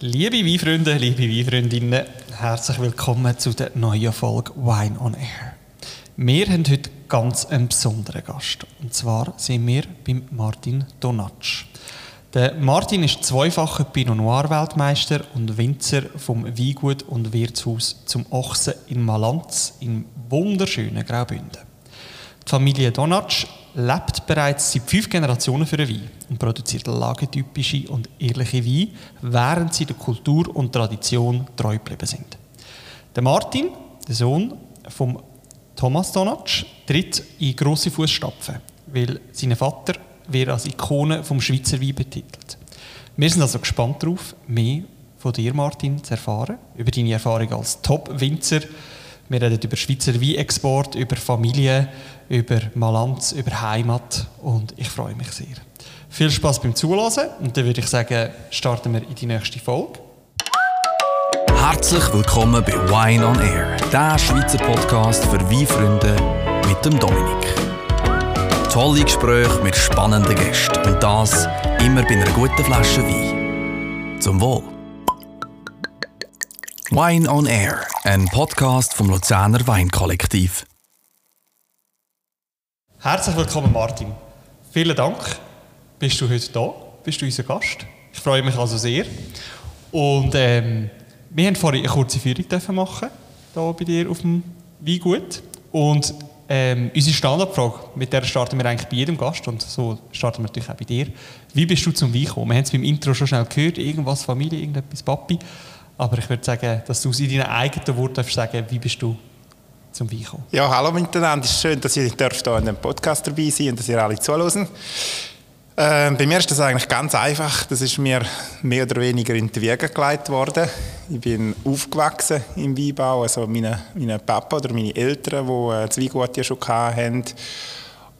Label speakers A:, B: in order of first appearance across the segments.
A: Liebe Weinfreunde, liebe Weinfreundinnen, herzlich willkommen zu der neuen Folge Wine on Air. Wir haben heute ganz einen besonderen Gast. Und zwar sind wir beim Martin Donatsch. Der Martin ist zweifacher Pinot Noir Weltmeister und Winzer vom Weingut und Wirtshaus zum Ochsen in Malanz im wunderschönen Graubünden. Die Familie Donatsch lebt bereits seit fünf Generationen für den Wein und produziert lagentypische und ehrliche Weine, während sie der Kultur und Tradition treu geblieben sind. Der Martin, der Sohn von Thomas Donatsch, tritt in grosse Fußstapfen, weil sein Vater wird als Ikone vom Schweizer Wein betitelt. Wir sind also gespannt darauf, mehr von dir, Martin, zu erfahren, über deine Erfahrung als Top-Winzer. Wir reden über Schweizer Weinexport, über Familie, über Malanz, über Heimat und ich freue mich sehr. Viel Spaß beim Zuhören und dann würde ich sagen, starten wir in die nächste Folge.
B: Herzlich willkommen bei Wine on Air, der Schweizer Podcast für Weinfreunde mit dem Dominik. Tolle Gespräche mit spannenden Gästen und das immer bei einer guten Flasche Wein. Zum Wohl. Wine on Air, ein Podcast vom Luzerner Weinkollektiv.
A: Herzlich willkommen, Martin. Vielen Dank, bist du heute da, bist du unser Gast. Ich freue mich also sehr. Und ähm, wir haben vorhin eine kurze Führung machen hier bei dir auf dem Weingut. Und ähm, unsere Standardfrage, mit der starten wir eigentlich bei jedem Gast und so starten wir natürlich auch bei dir. Wie bist du zum Wein gekommen? Wir haben es beim Intro schon schnell gehört, irgendwas Familie, irgendetwas Papi. Aber ich würde sagen, dass du in deinen eigenen Worten sagen wie bist du zum Wein kommen.
C: Ja, hallo miteinander. Es ist schön, dass ich hier in dem Podcast dabei sein und dass ihr alle zuhören. Äh, bei mir ist das eigentlich ganz einfach. Das ist mir mehr oder weniger in die Wiege gelegt worden. Ich bin aufgewachsen im Weinbau. Also meine, meine Papa oder meine Eltern, die äh, das Weingut ja schon hatten.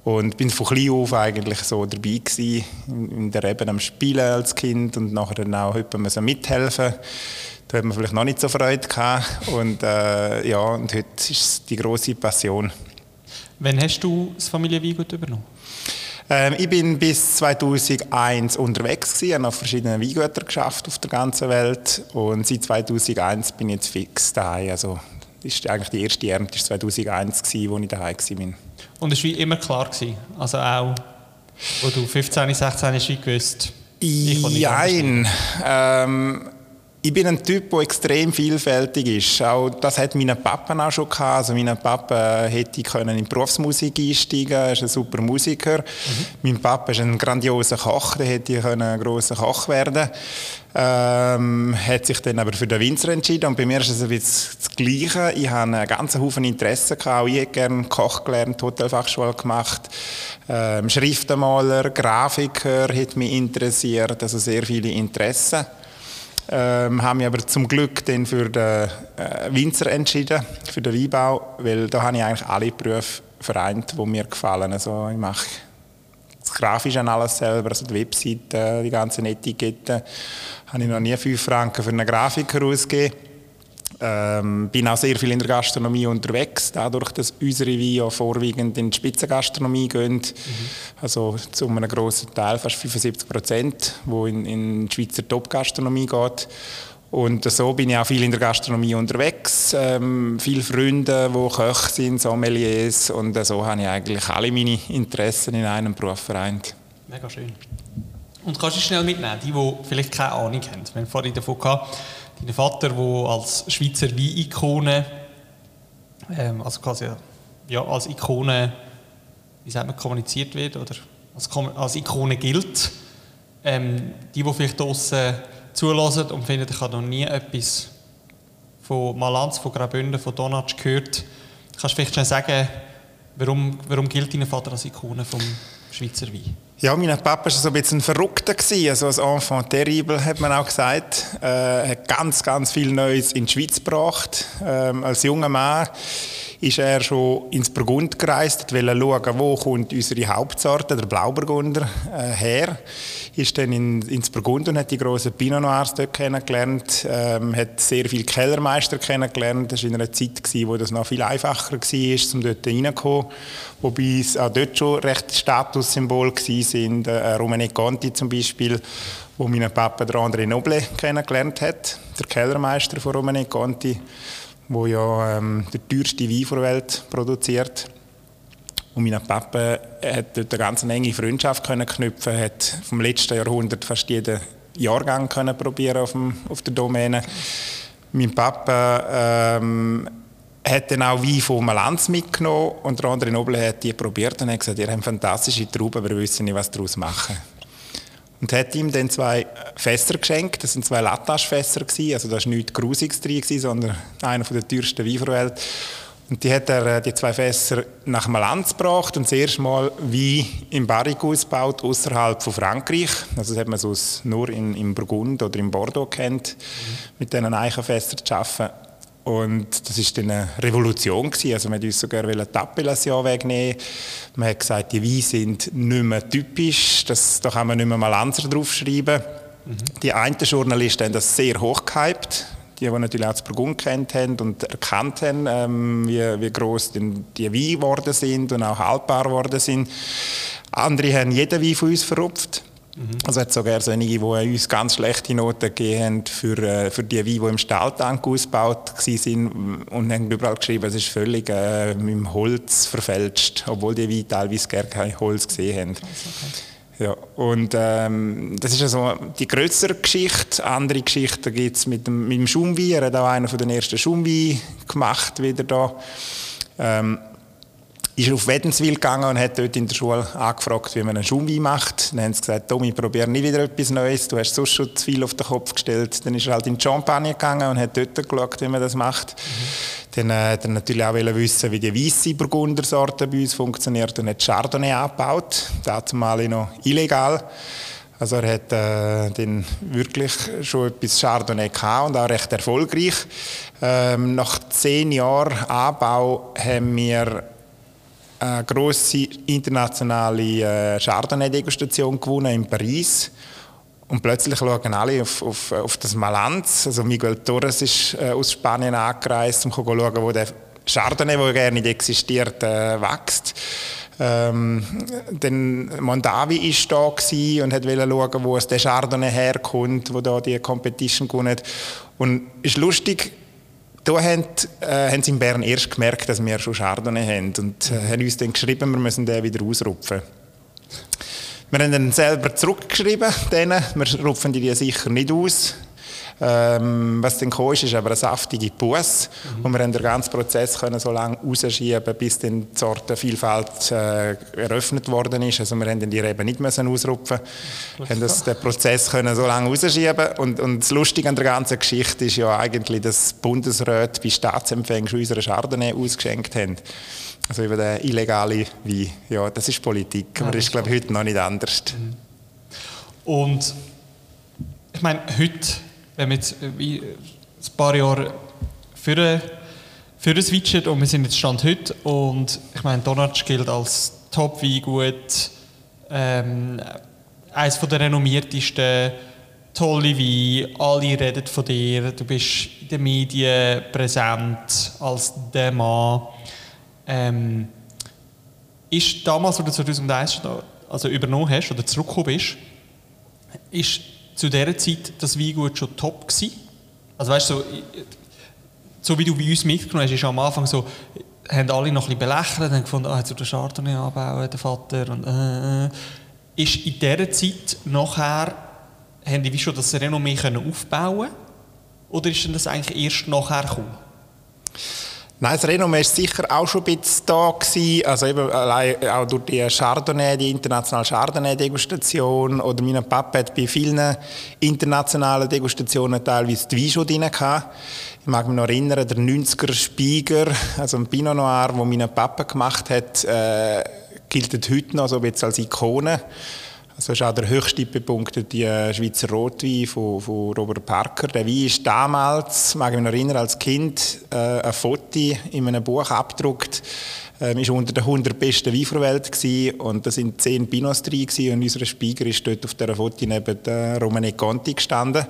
C: Und bin von klein auf eigentlich so dabei gewesen, in der eben am Spielen als Kind und nachher dann auch so mithelfen. Da hat man vielleicht noch nicht so Freude gehabt. Und, äh, ja, und heute ist es die große Passion.
A: Wann hast du das Familienweingut übernommen?
C: Ähm, ich bin bis 2001 unterwegs gewesen, habe auf verschiedenen Weingütern geschafft auf der ganzen Welt und seit 2001 bin ich jetzt fix daheim. Also das ist eigentlich die erste Ernte war 2001 gewesen, wo ich daheim war.
A: Und es war immer klar gewesen, also auch, wo du 15, 16 hast, gewusst.
C: Nein. Ähm, ich bin ein Typ, der extrem vielfältig ist. Auch das hat mein Papa auch schon gehabt. Also mein Papa hätte können in die Berufsmusik einsteigen. Er ist ein super Musiker. Mhm. Mein Papa ist ein grandioser Koch. Der hätte können ein grosser Koch werden. Ähm, hat sich dann aber für den Winzer entschieden. Und bei mir ist es ein bisschen das Gleiche. Ich habe einen ganzen Haufen Interessen gehabt. Auch ich hätte gerne Koch gelernt, Hotelfachschule gemacht. Ähm, Schriftenmaler, Grafiker hat mich interessiert. Also sehr viele Interessen. Ähm, habe mich aber zum Glück dann für den äh, Winzer entschieden, für den Weinbau, weil da habe ich eigentlich alle Berufe vereint, die mir gefallen. Also ich mache das Grafische an alles selber, also die Webseite, die ganzen Etiketten. Habe ich noch nie 5 Franken für einen Grafiker ausgegeben. Ähm, bin auch sehr viel in der Gastronomie unterwegs, dadurch, dass unsere Weine vorwiegend in die Spitzengastronomie gehen. Mhm. Also zu einem grossen Teil, fast 75 Prozent, wo in, in die Schweizer Top-Gastronomie geht. Und so bin ich auch viel in der Gastronomie unterwegs. Ähm, viele Freunde, die Köche sind, Sommeliers. Und so habe ich eigentlich alle meine Interessen in einem Beruf vereint.
A: Mega schön. Und kannst du schnell mitnehmen, die, die vielleicht keine Ahnung haben? Wir haben vorhin davon gehabt, dein Vater, der als Schweizer Wein-Ikone, ähm, also quasi ja, als Ikone, wie sagt man, kommuniziert wird oder als, als Ikone gilt. Ähm, die, die vielleicht draußen zulassen und finden, ich habe noch nie etwas von Malanz, von Graubünden, von Donatsch gehört. Kannst du vielleicht schon sagen, warum, warum gilt dein Vater als Ikone vom Schweizer Wein?
C: Ja, mein Papa war so ein bisschen ein Verrückter, also ein Enfant terrible, hat man auch gesagt. Er äh, hat ganz, ganz viel Neues in die Schweiz gebracht, ähm, als junger Mann. Ist er schon ins Burgund gereist, wollte schauen, wo kommt unsere Hauptsorte, der Blauburgunder, äh, her. Ist dann in, ins Burgund und hat die grossen Pinot Noirs dort kennengelernt, ähm, hat sehr viele Kellermeister kennengelernt. Das war in einer Zeit, gewesen, wo das noch viel einfacher war, um dort reinzukommen. Wobei es auch dort schon recht Statussymbol waren. Äh, Romane Conti zum Beispiel, wo mein Papa André Noble kennengelernt hat, der Kellermeister von Romane Conti wo ja ähm, der teuerste Wein der Welt produziert. Und mein Papa hat dort eine ganz enge Freundschaft können knüpfen, hat vom letzten Jahrhundert fast jeden Jahrgang können probieren auf, dem, auf der Domäne. Mein Papa ähm, hat dann auch Wein von Malanz mitgenommen und der andere Nobel hat die probiert und hat gesagt, ihr habt fantastische Trauben, aber wir wissen nicht, was daraus machen und hat ihm dann zwei Fässer geschenkt. Das sind zwei Lattaschfässer also das war nichts Grusiges drin, sondern einer der teuersten Weine der Welt. Und die hat er, äh, die zwei Fässer nach Malanz gebracht und das erste Mal Wein im Barrique ausgebaut, außerhalb von Frankreich. Also das hat man sonst nur in, im Burgund oder im Bordeaux kennt, mhm. mit diesen Eichenfässern zu arbeiten. Und das war eine Revolution. Gewesen. Also man wollte uns sogar die Appellation wegnehmen. Man hat gesagt, die Weine sind nicht mehr typisch. Das, da kann man nicht mehr mal Lanzer draufschreiben. Mhm. Die einen Journalisten haben das sehr hoch gehypt. Die, die natürlich auch das Burgund kennt haben und erkannt haben, ähm, wie, wie gross die Weine geworden sind und auch haltbar geworden sind. Andere haben jeden Wein von uns verrupft. Mhm. Also hat sogar solche, die uns ganz schlechte Noten gegeben haben für, äh, für die Weine, die im Stahltank ausgebaut waren und haben überall geschrieben, es ist völlig äh, mit dem Holz verfälscht, obwohl die Weine teilweise gar kein Holz gesehen haben. Okay. Ja, und ähm, das ist also die größere Geschichte. Andere Geschichten gibt es mit dem, mit dem Schumwein. Er hat auch einen von den ersten Schumwein gemacht wieder da. Ähm, ist auf Wädenswil gegangen und hat dort in der Schule angefragt, wie man einen Schumwein macht. Dann haben sie gesagt, Tommy, probier nie wieder etwas Neues, du hast sonst schon zu viel auf den Kopf gestellt. Dann ist er halt in die Champagne gegangen und hat dort geschaut, wie man das macht. Mhm. Dann äh, hat er natürlich auch wissen, wie die weisse Burgundersorte bei uns funktioniert und hat Chardonnay angebaut, dazu mal noch illegal. Also er hat äh, dann wirklich schon etwas Chardonnay gehabt und auch recht erfolgreich. Ähm, nach zehn Jahren Anbau haben wir eine grosse internationale äh, Chardonnay-Degustation gewonnen in Paris. Und plötzlich schauen alle auf, auf, auf das Malanz. Also Miguel Torres ist äh, aus Spanien angereist, um zu schauen, wo der Chardonnay, der gar nicht existiert, äh, wächst. Ähm, dann Mondavi ist da und hat schauen, wo es der Chardonnay herkommt, wo da die Competition gewonnen Und es ist lustig, da haben, äh, haben sie in Bern erst gemerkt, dass wir schon Chardonnay haben und äh, haben uns dann geschrieben, wir müssen den wieder ausrupfen. Wir haben dann selber zurückgeschrieben, denen. wir rupfen die sicher nicht aus. Ähm, was dann kam, ist, ist aber eine saftige Buß. Mhm. Und wir haben den ganzen Prozess können so lange rausschieben, bis dann die Sortenvielfalt äh, eröffnet worden ist. Also wir haben die Reben nicht müssen ausrupfen. Wir haben das, den Prozess können so lange rausschieben. Und, und das Lustige an der ganzen Geschichte ist ja eigentlich, dass Bundesräte bei Staatsempfängen schon unsere Chardonnay ausgeschenkt haben. Also über den illegale Wein. Ja, das ist Politik. Aber das ist, glaube ich, heute noch nicht anders. Mhm.
A: Und ich meine, heute wenn wir jetzt äh, wie ein paar Jahre für, für switchen und wir sind jetzt Stand heute und ich meine, Donatsch gilt als Top-Weingut, ähm, eines der renommiertesten, tolle Wein, alle reden von dir, du bist in den Medien präsent als der Mann. Ähm, ist damals, als du 2001 also übernommen hast oder zurückgekommen bist, ist zu dieser Zeit das Weingut schon top gewesen? Also weißt du, so, so wie du bei uns mitgenommen hast, ist am Anfang so, haben alle noch ein bisschen belächelt, haben gefunden, ah, jetzt soll der Chardonnay anbauen, der Vater. Und, äh, äh. Ist in dieser Zeit nachher, haben die wie schon das Renommee können aufbauen Oder ist denn das eigentlich erst nachher gekommen?
C: Nein, das Renommee war sicher auch schon ein bisschen da. Gewesen. Also eben allein auch durch die Chardonnay, die internationale Chardonnay-Degustation. Oder mein Papa hat bei vielen internationalen Degustationen teilweise die Wein schon drin gehabt. Ich mag mich noch erinnern, der 90er Spieger, also ein Pinot Noir, den mein Papa gemacht hat, äh, gilt heute noch so ein bisschen als Ikone. Also das ist auch der höchste bepunktete äh, Schweizer Rotwein von, von Robert Parker. Der Wein ist damals, mag ich mich erinnern, als Kind äh, ein Foto in einem Buch abgedruckt. Ähm, ist unter den 100 besten Wein der Welt gewesen, und da sind 10 Pinos drin gewesen, und unser Spieger ist dort auf dieser Foto neben der Romane Conti gestanden.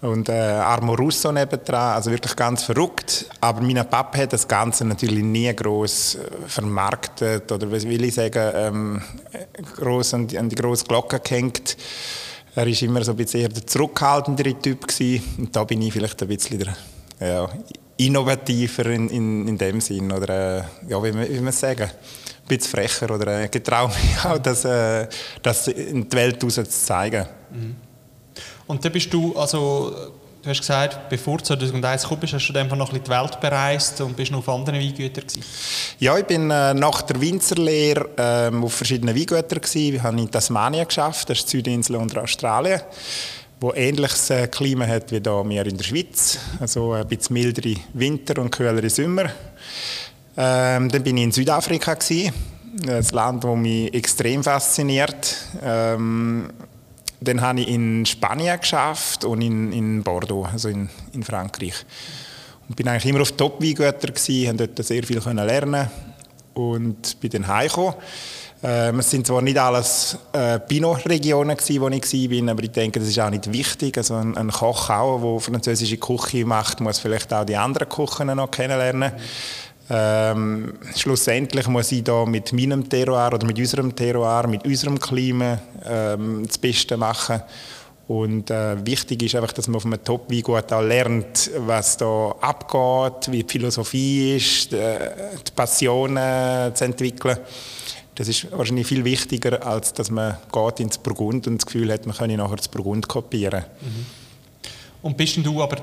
C: Und äh, Armo Russo nebendran, also wirklich ganz verrückt. Aber mein Papa hat das Ganze natürlich nie groß äh, vermarktet oder was will ich sagen, ähm, groß an die, an die große Glocke gehängt. Er war immer so ein bisschen eher der zurückhaltendere Typ gewesen. Und da bin ich vielleicht ein bisschen der, ja, innovativer in, in, in dem Sinn oder äh, ja, wie, wie man sagen, ein bisschen frecher oder äh, getraue mich auch, das, äh, das in die Welt raus zu zeigen. Mhm.
A: Und dann bist du, also, du hast gesagt, bevor du 2001 gekommen bist, hast du einfach noch ein bisschen die Welt bereist und bist noch auf anderen Weingütern gewesen?
C: Ja, ich bin äh, nach der Winzerlehre äh, auf verschiedenen Weingütern gewesen. Ich habe in Tasmanien geschafft, das ist die Südinsel unter Australien wo ähnliches äh, Klima hat wie da wir in der Schweiz, also ein bisschen mildere Winter und kühlere Sommer. Ähm, dann bin ich in Südafrika gewesen, ein Land, das mich extrem fasziniert. Ähm, dann habe ich in Spanien geschafft und in, in Bordeaux, also in, in Frankreich. Und bin eigentlich immer auf Top-Weingütern gewesen, konnte dort sehr viel lernen und bin dann heimgekommen. Ähm, es sind zwar nicht alles äh, Pinot-Regionen wo ich war, aber ich denke, das ist auch nicht wichtig. Also ein, ein Koch auch, der französische Küche macht, muss vielleicht auch die anderen Küchen noch kennenlernen. Ähm, schlussendlich muss ich da mit meinem Terroir oder mit unserem Terroir, mit unserem Klima ähm, das Beste machen. Und äh, wichtig ist einfach, dass man auf einem Top-Weingut auch lernt, was da abgeht, wie die Philosophie ist, die, die Passionen zu entwickeln. Das ist wahrscheinlich viel wichtiger, als dass man geht ins Burgund und das Gefühl hat, man könne nachher das Burgund kopieren. Mhm.
A: Und bist du aber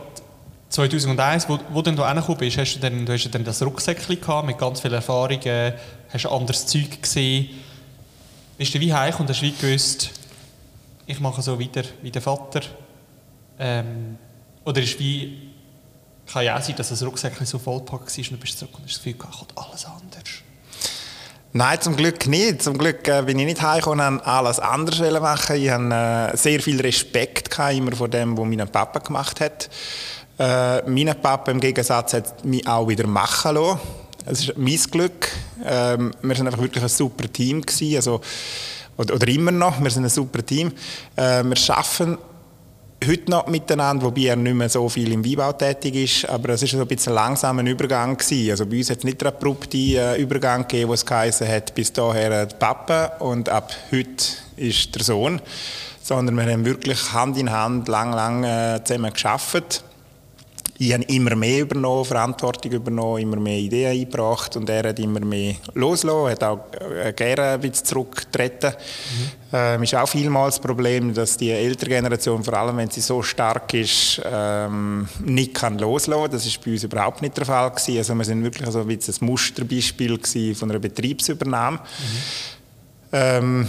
A: 2001, wo, wo du angekommen bist, hast du dann, du hast dann das Rucksäckchen gehabt mit ganz vielen Erfahrungen, hast anderes Zeug gesehen. Bist du wie heim und hast wie gewusst, ich mache so weiter wie der Vater? Ähm, oder ist wie, kann ja auch sein, dass das Rucksäckchen so vollpackt war und du bist zurück und hast das Gefühl gehabt, alles anders?
C: Nein, zum Glück nicht. Zum Glück äh, bin ich nicht heimgekommen und alles anders machen. Ich hatte äh, sehr viel Respekt gehabt, immer vor dem, was mein Papa gemacht hat. Äh, mein Papa im Gegensatz hat mich auch wieder machen lassen. Es ist mein Glück. Ähm, wir sind einfach wirklich ein super Team gewesen. Also, oder, oder immer noch. Wir sind ein super Team. Äh, wir schaffen heute noch miteinander, wobei er nicht mehr so viel im Weinbau tätig ist, aber es ist so ein bisschen ein langsamer Übergang gewesen. Also bei uns hat es nicht einen abrupten äh, Übergang gegeben, wo es geheißen hat, bis daher der Papa und ab heute ist der Sohn, sondern wir haben wirklich Hand in Hand lang, lang äh, zusammen geschafft ich habe immer mehr übernommen, Verantwortung übernommen, immer mehr Ideen eingebracht und er hat immer mehr losgelassen, hat auch äh, gerne ein bisschen zurückgetreten. Mhm. Ähm, ist auch vielmals das Problem, dass die ältere Generation, vor allem wenn sie so stark ist, ähm, nicht kann loslassen. Das ist bei uns überhaupt nicht der Fall gewesen. Also wir sind wirklich so ein, bisschen ein Musterbeispiel von einer Betriebsübernahme. Mhm. Ähm,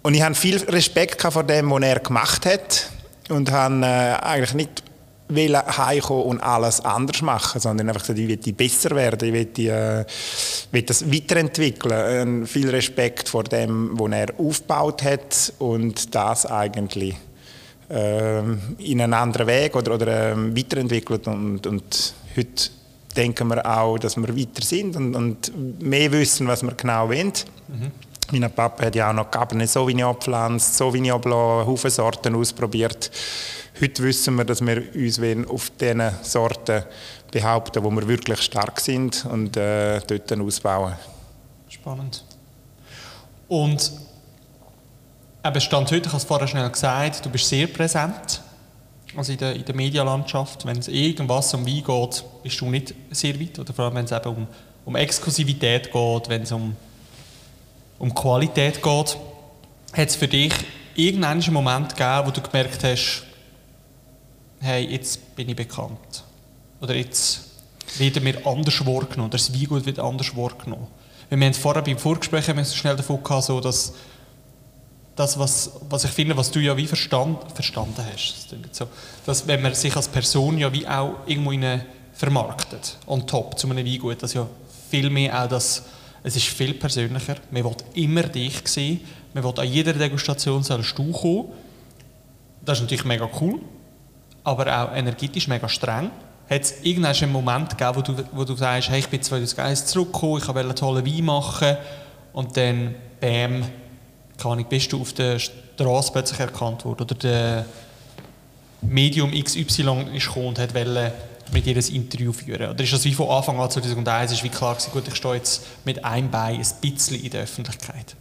C: und ich habe viel Respekt vor dem, was er gemacht hat und habe äh, eigentlich nicht heimkommen und alles anders machen, sondern einfach gesagt, ich will besser werden, ich will, die, äh, will das weiterentwickeln. Äh, viel Respekt vor dem, was er aufgebaut hat und das eigentlich äh, in einen anderen Weg oder, oder äh, weiterentwickelt und, und heute denken wir auch, dass wir weiter sind und, und mehr wissen, was wir genau wollen. Mhm. Mein Papa hat ja auch noch Cabernet Sauvignon gepflanzt, Sauvignon Blanc, Haufen Sorten ausprobiert. Heute wissen wir, dass wir uns auf diesen Sorten behaupten, wo wir wirklich stark sind und äh, dort ausbauen.
A: Spannend. Und eben Stand heute, ich habe es vorher schnell gesagt, du bist sehr präsent also in der, in der Medialandschaft. Wenn es irgendwas um Wein geht, bist du nicht sehr weit. Oder vor allem, wenn es eben um, um Exklusivität geht, wenn es um, um Qualität geht. Hat es für dich irgendeinen Moment gegeben, wo du gemerkt hast, hey, jetzt bin ich bekannt. Oder jetzt werden wir anders wahrgenommen, das Weingut wird anders wahrgenommen. Wir haben vorher beim Vorgespräch haben wir schnell davon gehabt, so dass das, was, was ich finde, was du ja wie verstand, verstanden hast, das so, dass wenn man sich als Person ja wie auch irgendwo in vermarktet, on top zu einem Weingut, dass ja viel mehr auch das Es ist viel persönlicher. Man will immer dich sehen. Man will an jeder Degustation sollst du kommen. Das ist natürlich mega cool, aber auch energetisch mega streng. Hat es irgendeinen Moment gegeben, wo du, wo du sagst, hey, ich bin 2001 zurückgekommen, ich wollte einen tollen Wein machen und dann, bam, keine Ahnung, bist du auf der Straße plötzlich erkannt worden oder der Medium XY ist gekommen und wollte mit ihr ein Interview führen? Oder ist das wie von Anfang an 2001 ist wie klar gewesen, gut, ich stehe jetzt mit einem Bein ein bisschen in der Öffentlichkeit?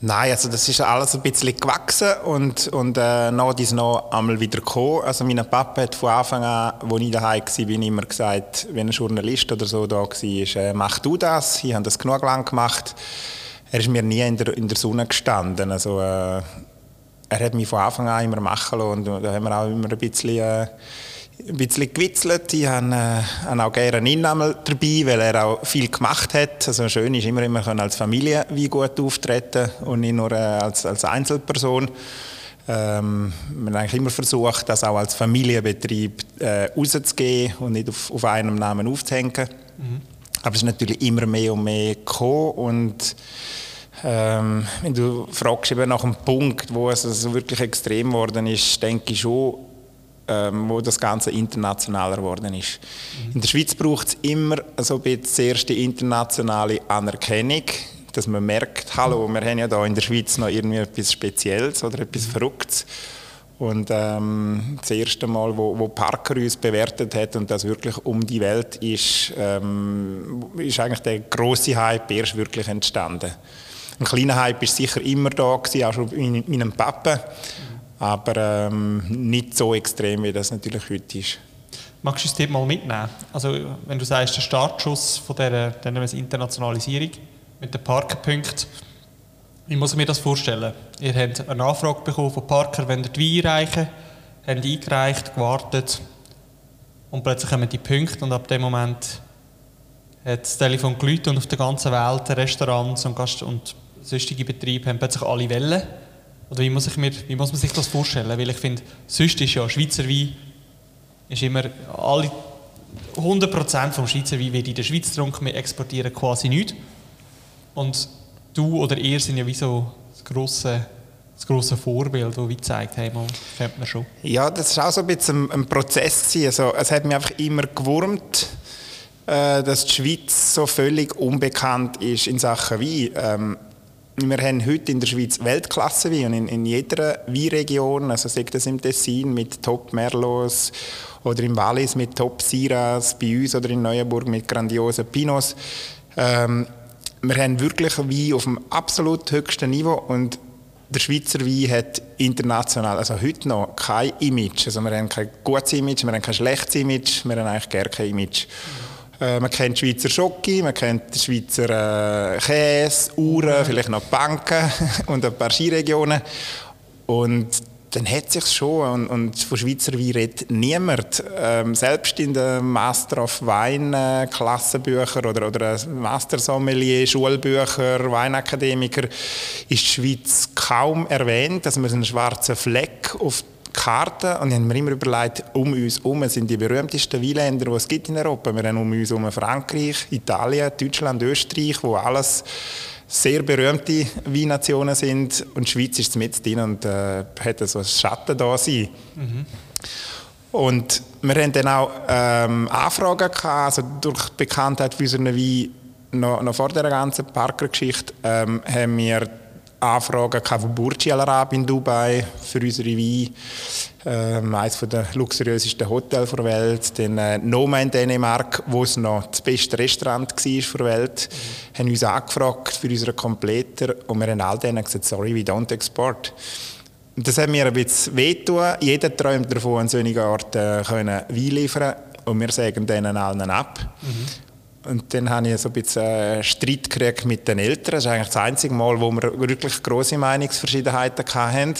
C: Nein, also das ist alles ein bisschen gewachsen und, und äh, noch ist noch einmal wieder gekommen. Also mein Papa hat von Anfang an, als ich daheim war, immer gesagt, wenn ein Journalist oder so da war, äh, mach du das. Ich habe das genug lang gemacht. Er ist mir nie in der, in der Sonne gestanden. Also, äh, er hat mich von Anfang an immer machen lassen und da haben wir auch immer ein bisschen... Äh, ein bisschen gewitzelt. Ich habe, äh, habe auch gerne ihn einmal dabei, weil er auch viel gemacht hat. Also schön ist immer, immer als Familie wie gut auftreten und nicht nur äh, als, als Einzelperson. Ähm, wir haben eigentlich immer versucht, das auch als Familienbetrieb äh, rauszugehen und nicht auf, auf einem Namen aufzuhängen. Mhm. Aber es ist natürlich immer mehr und mehr gekommen und ähm, wenn du fragst eben nach einem Punkt, wo es also wirklich extrem geworden ist, denke ich schon, ähm, wo das Ganze internationaler geworden ist. Mhm. In der Schweiz braucht es immer so ein erste internationale Anerkennung, dass man merkt, hallo, wir haben ja da in der Schweiz noch irgendwie etwas Spezielles oder etwas. Verrücktes. Und ähm, das erste Mal, wo, wo, Parker uns bewertet hat und das wirklich um die Welt ist, ähm, ist eigentlich der große Hype erst wirklich entstanden. Ein kleiner Hype ist sicher immer da gewesen, auch schon in meinem Papa. Aber ähm, nicht so extrem, wie das natürlich heute ist.
A: Magst du das Thema mal mitnehmen? Also, wenn du sagst, der Startschuss von dieser, dieser Internationalisierung mit den Parkerpunkten, wie muss ich mir das vorstellen? Ihr habt eine Anfrage bekommen von Parker, wenn ihr die Wein einreichen, habt eingereicht, gewartet und plötzlich kommen die Punkte und ab dem Moment hat das Telefon geläutet und auf der ganzen Welt Restaurants und, Gast und sonstige Betriebe haben plötzlich alle Wellen oder wie muss, ich mir, wie muss man sich das vorstellen? Weil ich finde, sonst ist ja Schweizer Wein ist immer alle 100% vom Schweizer Wein wird in der Schweiz getrunken, wir exportieren quasi nichts. Und du oder ihr sind ja wie so das grosse, das grosse Vorbild, das wie zeigt, hey, man kennt man schon.
C: Ja, das ist auch so ein bisschen ein, Prozess. Also, es hat mich einfach immer gewurmt, äh, dass die Schweiz so völlig unbekannt ist in Sachen Wein. Wir haben heute in der Schweiz Weltklasse Wein und in, in jeder Weinregion, also sei das im Tessin mit Top Merlots oder im Wallis mit Top Siras, bei uns oder in Neuenburg mit grandiosen Pinots. Ähm, wir haben wirklich Wein auf dem absolut höchsten Niveau und der Schweizer Wein hat international, also heute noch, kein Image. Also wir haben kein gutes Image, wir haben kein schlechtes Image, wir haben eigentlich gar kein Image. Mhm. Äh, man kennt Schweizer Schoki, man kennt Schweizer äh, Käse, Uhren, vielleicht noch Banken und ein paar Skiregionen. Und dann hat sich schon und, und von Schweizer Wein redet niemand. Ähm, selbst in den Master of Wein äh, Klassenbüchern oder, oder Master Sommelier Schulbücher, Weinakademiker ist die Schweiz kaum erwähnt, dass man einen schwarzen Fleck auf Karte und ich habe mir immer überlegt, um uns herum sind die berühmtesten Weinländer, die es gibt in Europa. Wir haben um uns herum Frankreich, Italien, Deutschland, Österreich, wo alles sehr berühmte Weinnationen sind und die Schweiz ist mit drin und äh, hat so ein Schatten da sein. Mhm. Und wir haben dann auch ähm, Anfragen gehabt, also durch die Bekanntheit für unseren Wein noch, noch vor der ganzen Parker-Geschichte ähm, haben wir Anfragen von Burj Al Arab in Dubai für unsere Weine. Ähm, eines der luxuriösesten Hotels der Welt. Dann äh, Noma in Dänemark, wo es noch das beste Restaurant war der Welt, mhm. haben uns angefragt für unseren Kompletter und wir haben all denen gesagt, sorry, we don't export. Und das hat mir ein bisschen wehgetan. Jeder träumt davon, an solchen Orten äh, Wein liefern und wir sagen denen allen ab. Mhm. Und dann habe ich so ein bisschen äh, Streit gekriegt mit den Eltern. Das ist eigentlich das einzige Mal, wo wir wirklich große Meinungsverschiedenheiten hatten.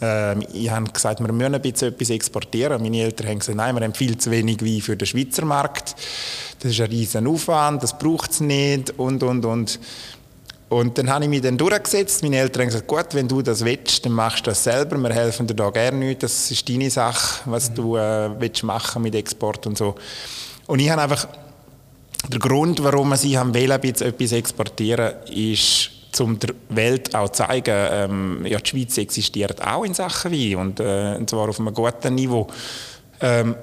C: Ähm, ich habe gesagt, wir müssen ein bisschen etwas exportieren. Meine Eltern haben gesagt, nein, wir haben viel zu wenig Wein für den Schweizer Markt. Das ist ein riesen Aufwand, das braucht es nicht und, und, und. Und dann habe ich mich dann durchgesetzt. Meine Eltern haben gesagt, gut, wenn du das willst, dann machst du das selber. Wir helfen dir da gerne nicht. Das ist deine Sache, was mhm. du äh, willst machen mit Export und so. Und ich habe einfach der Grund, warum wir sie haben wollen, etwas exportieren, ist, um der Welt auch zu zeigen, ähm, ja, die Schweiz existiert auch in Sachen Wein und, äh, und zwar auf einem guten Niveau. Ähm,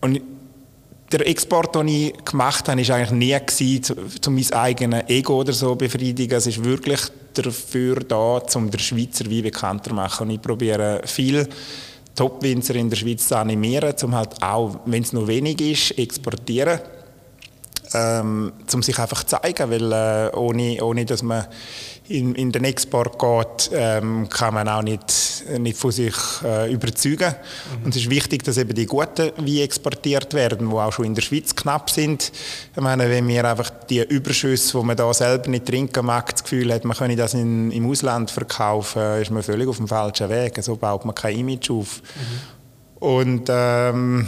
C: und der Export, den ich gemacht habe, war eigentlich nie gewesen, um mein eigenes Ego oder so zu befriedigen. Es ist wirklich dafür da, um den Schweizer Wein bekannter zu machen. Und ich probiere viel Top-Winzer in der Schweiz zu animieren, um halt auch, wenn es nur wenig ist, exportieren ähm, um sich einfach zu zeigen, weil äh, ohne, ohne dass man in, in den Export geht, ähm, kann man auch nicht, nicht von sich äh, überzeugen. Mhm. Und es ist wichtig, dass eben die guten Weine exportiert werden, die auch schon in der Schweiz knapp sind. Ich meine, wenn wir einfach die Überschüsse, die man da selber nicht trinken mag, das Gefühl hat, man könne das in, im Ausland verkaufen, ist man völlig auf dem falschen Weg. So baut man kein Image auf. Mhm. Und ähm,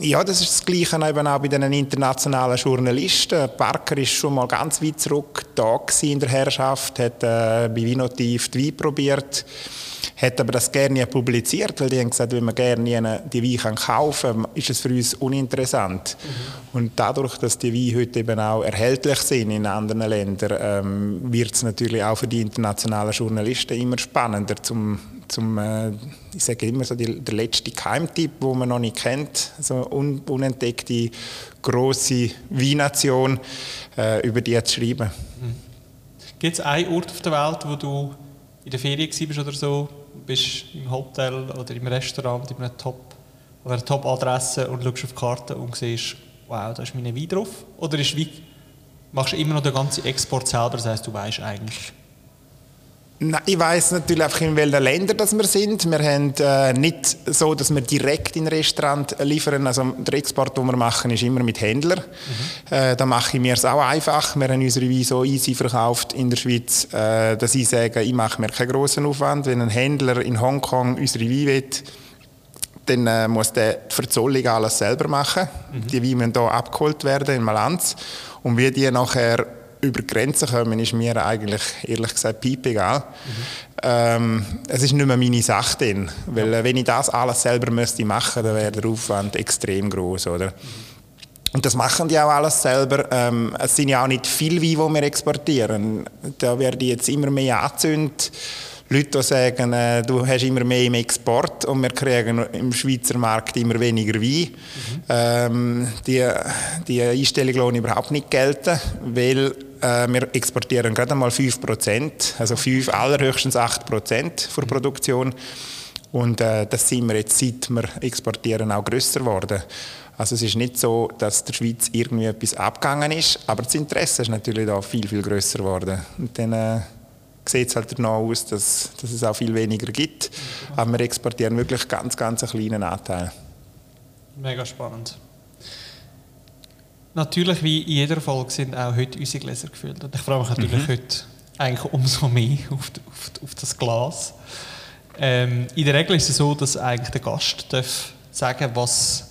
C: ja, das ist das Gleiche eben auch bei den internationalen Journalisten. Parker ist schon mal ganz weit zurück da in der Herrschaft, hat äh, bei Vinotiv die Wein probiert, hat aber das gerne publiziert, weil die haben gesagt, wenn man gerne die Wein kaufen kann, ist es für uns uninteressant. Mhm. Und dadurch, dass die Weine heute eben auch erhältlich sind in anderen Ländern, ähm, wird es natürlich auch für die internationalen Journalisten immer spannender, zum zum, äh, ich sage immer so, die, der letzte Keimtipp, den man noch nicht kennt, so un, unentdeckte große Weinnation, äh, über die zu schreiben. Mhm.
A: Gibt es einen Ort auf der Welt, wo du in der Ferien warst oder so, bist im Hotel oder im Restaurant in einer Top oder Top-Adresse und schaust auf die Karte und siehst, wow, da ist mein Wein drauf? Oder ist wie, machst du immer noch den ganzen Export selber, das heisst, du weißt eigentlich,
C: Nein, ich weiss natürlich einfach, in welchen Ländern das wir sind. Wir haben äh, nicht so, dass wir direkt in Restaurant liefern. Also der Export, den wir machen, ist immer mit Händlern. Mhm. Äh, da mache ich mir es auch einfach. Wir haben unsere Weine so easy verkauft in der Schweiz, äh, dass ich sage, ich mache mir keinen grossen Aufwand. Wenn ein Händler in Hongkong unsere Weine will, dann äh, muss der die Verzollung alles selber machen. Mhm. Die Weine müssen hier abgeholt werden in Malanz. Und wie die nachher über Grenzen kommen, ist mir eigentlich ehrlich gesagt piepegal. Mhm. Ähm, es ist nicht mehr meine Sache dann, weil ja. wenn ich das alles selber müsste machen, dann wäre der Aufwand extrem groß, oder? Mhm. Und das machen die auch alles selber. Ähm, es sind ja auch nicht viele Weine, die wir exportieren. Da werden jetzt immer mehr angezündet. Leute, die sagen, äh, du hast immer mehr im Export und wir kriegen im Schweizer Markt immer weniger Wein. Mhm. Ähm, die, die Einstellung lohnt überhaupt nicht gelten, weil äh, wir exportieren gerade einmal 5%, also 5, allerhöchstens 8% für Produktion. Und äh, das sind wir jetzt, seit wir exportieren, auch grösser geworden. Also es ist nicht so, dass der Schweiz irgendwie etwas abgegangen ist, aber das Interesse ist natürlich da viel, viel grösser geworden. Und dann äh, sieht es halt danach aus, dass, dass es auch viel weniger gibt. Aber wir exportieren wirklich ganz, ganz einen kleinen Anteil.
A: Mega spannend. Natürlich, wie in jeder Folge, sind auch heute unsere Gläser gefüllt. Und ich freue mich natürlich mhm. heute eigentlich umso mehr auf, auf, auf das Glas. Ähm, in der Regel ist es so, dass eigentlich der Gast darf sagen was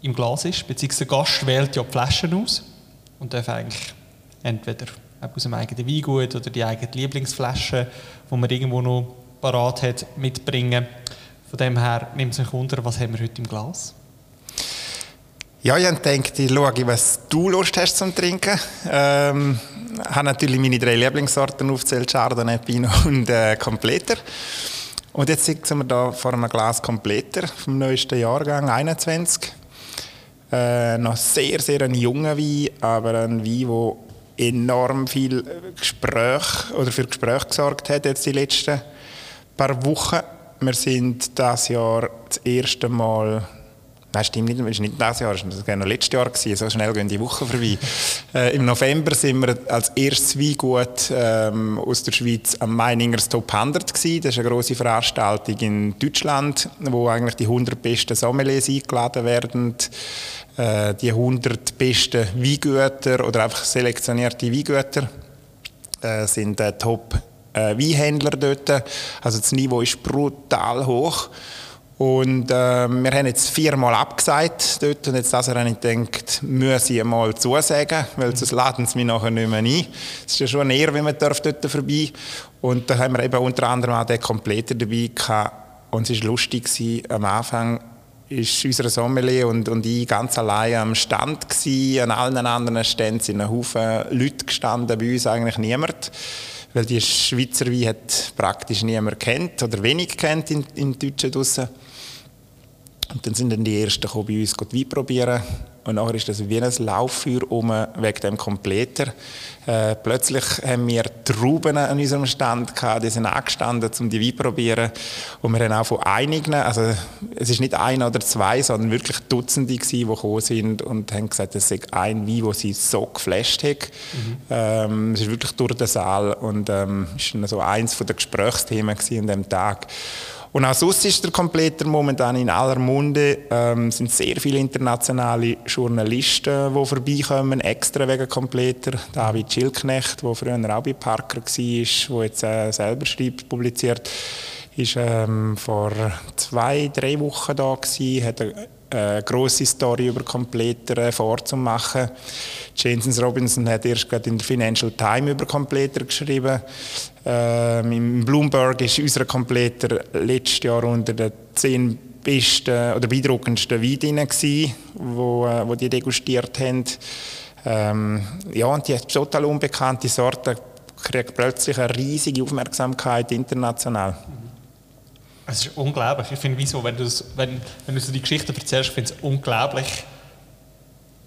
A: im Glas ist, beziehungsweise der Gast wählt ja die Flaschen aus und darf eigentlich entweder aus dem eigenen Weingut oder die eigene Lieblingsflasche, die man irgendwo noch parat hat, mitbringen. Von dem her nimmt es mich unter, was haben wir heute im Glas?
C: Ja, ich habe gedacht, ich schaue, was du Lust hast zum Trinken. Ähm, habe natürlich meine drei Lieblingssorten aufgezählt, Chardonnay, Pinot und äh, Kompletter. Und jetzt sitzen wir hier vor einem Glas Kompletter vom neuesten Jahrgang, 21. Äh, noch sehr, sehr ein junger Wein, aber ein Wein, der enorm viel Gespräch oder für Gespräch gesorgt hat jetzt die letzten paar Wochen. Wir sind das Jahr das erste Mal Nein, stimmt nicht. Es war nicht dieses Jahr, es war noch letztes Jahr. Gewesen. So schnell gehen die Wochen vorbei. äh, Im November sind wir als erstes Weingut ähm, aus der Schweiz am Meiningers Top 100 gewesen. Das ist eine grosse Veranstaltung in Deutschland, wo eigentlich die 100 besten Sommeliers eingeladen werden. Äh, die 100 besten Weingüter oder einfach selektionierte Weingüter äh, sind äh, Top äh, Weinhändler dort. Also das Niveau ist brutal hoch. Und äh, wir haben jetzt viermal abgesagt dort und jetzt das habe ich gedacht, muss ich einmal zusagen, weil sonst laden sie mich nachher nicht mehr ein. Es ist ja schon eher, wenn man dort vorbei Und da haben wir eben unter anderem auch den Kompletter dabei gehabt. Und es war lustig, gewesen. am Anfang ist unser Sommelier und, und ich ganz allein am Stand gewesen. An allen anderen Ständen sind ein Haufen Leute gestanden, bei uns eigentlich niemand. Weil die Schweizer Wein hat praktisch niemand kennt oder wenig kennt in, in Deutschen draussen. Und dann sind dann die Ersten gekommen, bei uns Wein probieren. Und nachher ist das wie ein Lauffeuer um wegen dem Kompletter. Äh, plötzlich haben wir Trauben an unserem Stand gehabt, die sind angestanden, um die Wein zu probieren. Und wir haben auch von einigen, also es ist nicht einer oder zwei, sondern wirklich Dutzende gewesen, die gekommen sind und haben gesagt, es sei ein Wein, der sie so geflasht hat. Mhm. Ähm, es ist wirklich durch den Saal und ähm, ist so eins der Gesprächsthemen an dem Tag. Und auch sonst ist der Kompletter momentan in aller Munde. Ähm, sind sehr viele internationale Journalisten, die vorbeikommen, extra wegen Kompletter. David Schilknecht, der früher auch bei Parker war, der jetzt äh, selber schreibt, publiziert, ist ähm, vor zwei, drei Wochen da gewesen, hat eine grosse Story über Kompletter äh, vorzumachen. Jensen Robinson hat erst gerade in der Financial Times über Kompletter geschrieben. Ähm, Im Bloomberg ist unser Kompletter letztes Jahr unter den zehn besten oder beeindruckendsten Weinen gewesen, wo, äh, wo die degustiert haben. Ähm, ja, und die total unbekannte Sorte kriegt plötzlich eine riesige Aufmerksamkeit international.
A: Es ist unglaublich. Ich finde, wieso, wenn du, wenn, wenn du so die Geschichte erzählst, finde ich es unglaublich,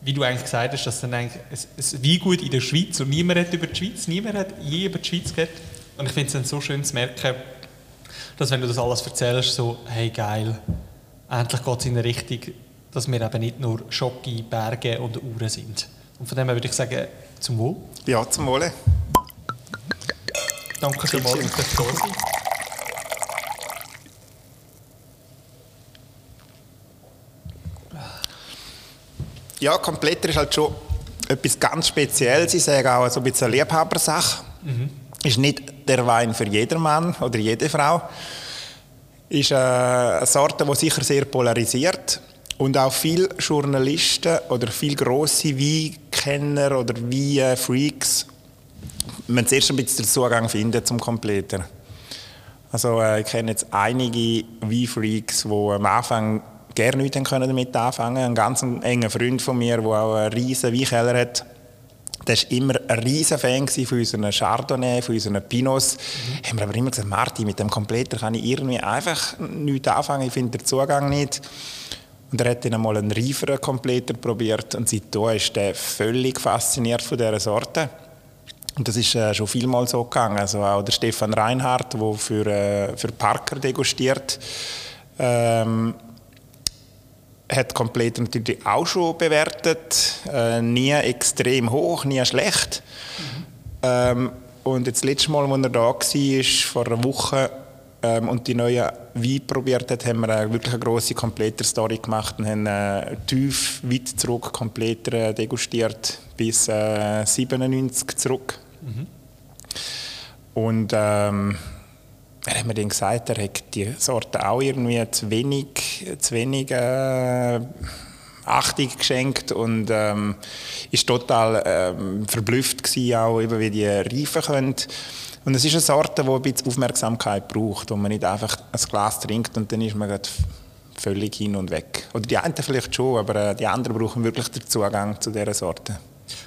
A: wie du eigentlich gesagt hast, dass dann eigentlich es, es wie gut in der Schweiz und niemand hat über die Schweiz, niemand hat je über die Schweiz geredet. Und ich finde es dann so schön zu merken, dass wenn du das alles erzählst, so, hey geil, endlich geht es in eine Richtung, dass wir eben nicht nur Schocke, Berge und Uhren sind. Und von dem her würde ich sagen, zum Wohl.
C: Ja, zum Wohle.
A: Danke vielmals fürs Dasein.
C: Ja, Kompletter ist halt schon etwas ganz Spezielles. Ich sage auch so ein bisschen eine Liebhabersache. Mhm. Ist nicht der Wein für jedermann oder jede Frau. Ist äh, eine Sorte, die sicher sehr polarisiert. Und auch viele Journalisten oder viele grosse Weinkenner oder Weinfreaks müssen zuerst ein bisschen den Zugang finden zum Kompletter. Also äh, ich kenne jetzt einige Weinfreaks, die am Anfang gerne nichts können damit anfangen Ein ganz enger Freund von mir, der auch einen riesen Weinkeller hat, der war immer ein riesen Fan von unseren Chardonnay, von unseren Pinots. Mhm. Haben wir aber immer gesagt, Martin, mit dem Kompletter kann ich irgendwie einfach nichts anfangen, ich finde den Zugang nicht. Und er hat dann einmal einen reiferen Kompletter probiert und seitdem ist er völlig fasziniert von dieser Sorte. Und das ist äh, schon vielmal so gegangen. Also auch der Stefan Reinhardt, der für, äh, für Parker degustiert, ähm, hat komplett natürlich auch schon bewertet. Äh, nie extrem hoch, nie schlecht. Mhm. Ähm, und jetzt das letzte Mal, als er da war, vor einer Woche, ähm, und die neue Wein probiert hat, haben wir eine wirklich eine grosse Kompletter-Story gemacht und haben äh, tief weit zurück Kompletter äh, degustiert, bis äh, 97 zurück. Mhm. Und ähm, er hat mir dann gesagt, er hat die Sorte auch irgendwie zu wenig, zu wenig äh, Achtung geschenkt und ähm, ist total ähm, verblüfft gewesen, auch eben, wie die reifen können. Und es ist eine Sorte, die ein bisschen Aufmerksamkeit braucht, wo man nicht einfach ein Glas trinkt und dann ist man völlig hin und weg. Oder die einen vielleicht schon, aber äh, die anderen brauchen wirklich den Zugang zu dieser Sorte.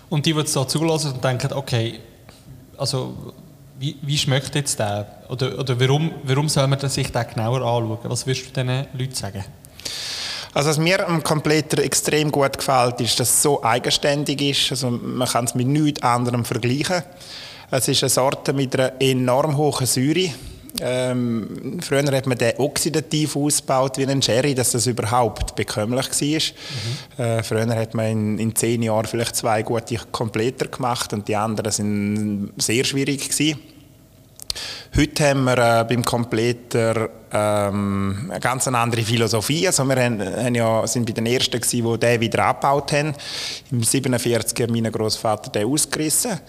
A: Und die, die es so zulassen und denken, okay, also wie, wie schmeckt jetzt der? Oder, oder warum, warum soll man sich den genauer anschauen? Was würdest du diesen Leuten sagen?
C: Also was mir am Kompletter extrem gut gefällt, ist, dass es so eigenständig ist. Also man kann es mit nichts anderem vergleichen. Es ist eine Sorte mit einer enorm hohen Säure. Ähm, früher hat man den oxidativ ausgebaut wie ein Sherry, dass das überhaupt bekömmlich war. Mhm. Äh, früher hat man in, in, zehn Jahren vielleicht zwei gute Kompletter gemacht und die anderen sind sehr schwierig gewesen. Heute haben wir äh, beim Kompletter ähm, eine ganz andere Philosophie. Also wir haben, haben ja, sind bei den Ersten gewesen, die den wieder abgebaut haben. Im 47 hat mein Großvater den ausgerissen.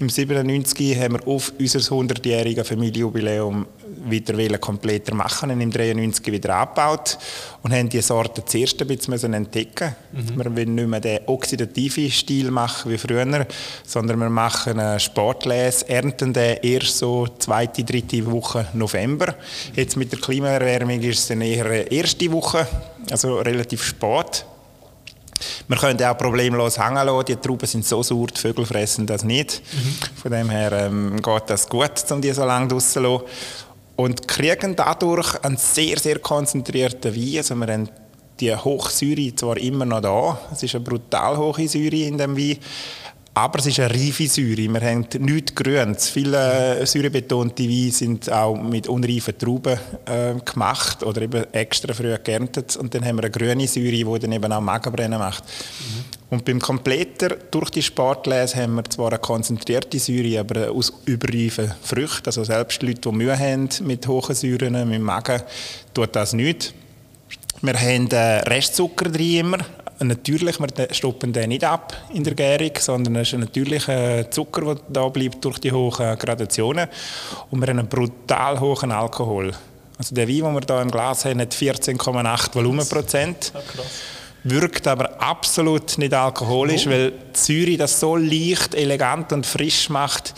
C: Im 97 haben wir auf unser 100-jähriges Familienjubiläum wieder kompletter machen und im 93 wieder abgebaut und haben die Sorte zuerst ein bisschen entdecken mhm. Wir wollen nicht mehr den oxidativen Stil machen wie früher, sondern wir machen einen Sportles, ernten den erst so zweite, dritte Woche November. Jetzt mit der Klimaerwärmung ist es dann eher erste Woche also relativ spät. Wir können auch problemlos hängen lassen. Die Trauben sind so sauer, die Vögel fressen das nicht. Mhm. Von dem her ähm, geht das gut, um die so lange draussen zu lassen. Und kriegen dadurch einen sehr, sehr konzentrierten Wein. Also wir haben die Hochsäure zwar immer noch da, es ist eine brutal hohe Säure in dem Wein, aber es ist eine reife Säure. Wir haben nichts Grünes. Viele säurebetonte Weine sind auch mit unreifen Trauben äh, gemacht oder eben extra früh geerntet. Und dann haben wir eine grüne Säure, die dann eben auch Magenbrennen macht. Mhm. Und beim Kompletter durch die Sportlese haben wir zwar eine konzentrierte Säure, aber aus überreifen Früchten. Also selbst Leute, die Mühe haben mit hohen Säuren, mit dem Magen, tut das nicht. Wir haben äh, Restzucker drin immer, Natürlich, wir stoppen den nicht ab in der Gärung, sondern es ist ein natürlicher Zucker, der da bleibt durch die hohen Gradationen. Und wir haben einen brutal hohen Alkohol. Also der Wein, den wir hier im Glas haben, hat 14,8 Volumenprozent. Ja, wirkt aber absolut nicht alkoholisch, oh. weil die Säure das so leicht, elegant und frisch macht.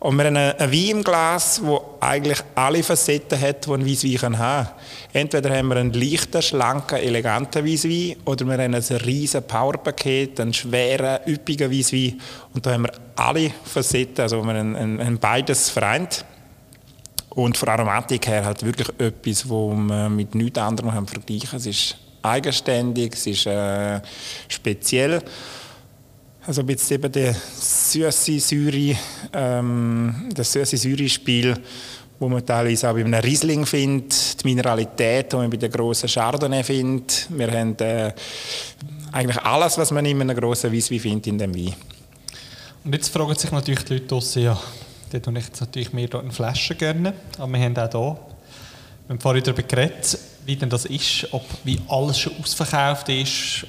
C: Und wir haben einen Wein im Glas, der eigentlich alle Facetten hat, die ein Weisswein haben kann. Entweder haben wir einen leichten, schlanken, eleganten Weisswein oder wir haben ein riesiges Powerpaket, einen schweren, üppigen Weisswein. Und da haben wir alle Facetten, also wir haben, beides vereint. Und von Aromatik her halt wirklich etwas, das wir mit nichts anderem vergleichen. Es ist eigenständig, es ist äh, speziell. Also jetzt eben der süße Säure, ähm, das süße Säure-Spiel, wo man teilweise auch bei einem Riesling findet, die Mineralität, die man bei den grossen Chardonnay findet. Wir haben äh, eigentlich alles, was man in einem grossen Weisswein findet, in dem Wein.
A: Und jetzt fragen sich natürlich die Leute draussen, ja, die tun ich natürlich mehr in Flaschen gerne, aber wir haben auch hier, wir haben vorhin darüber geredet, wie denn das ist, ob wie alles schon ausverkauft ist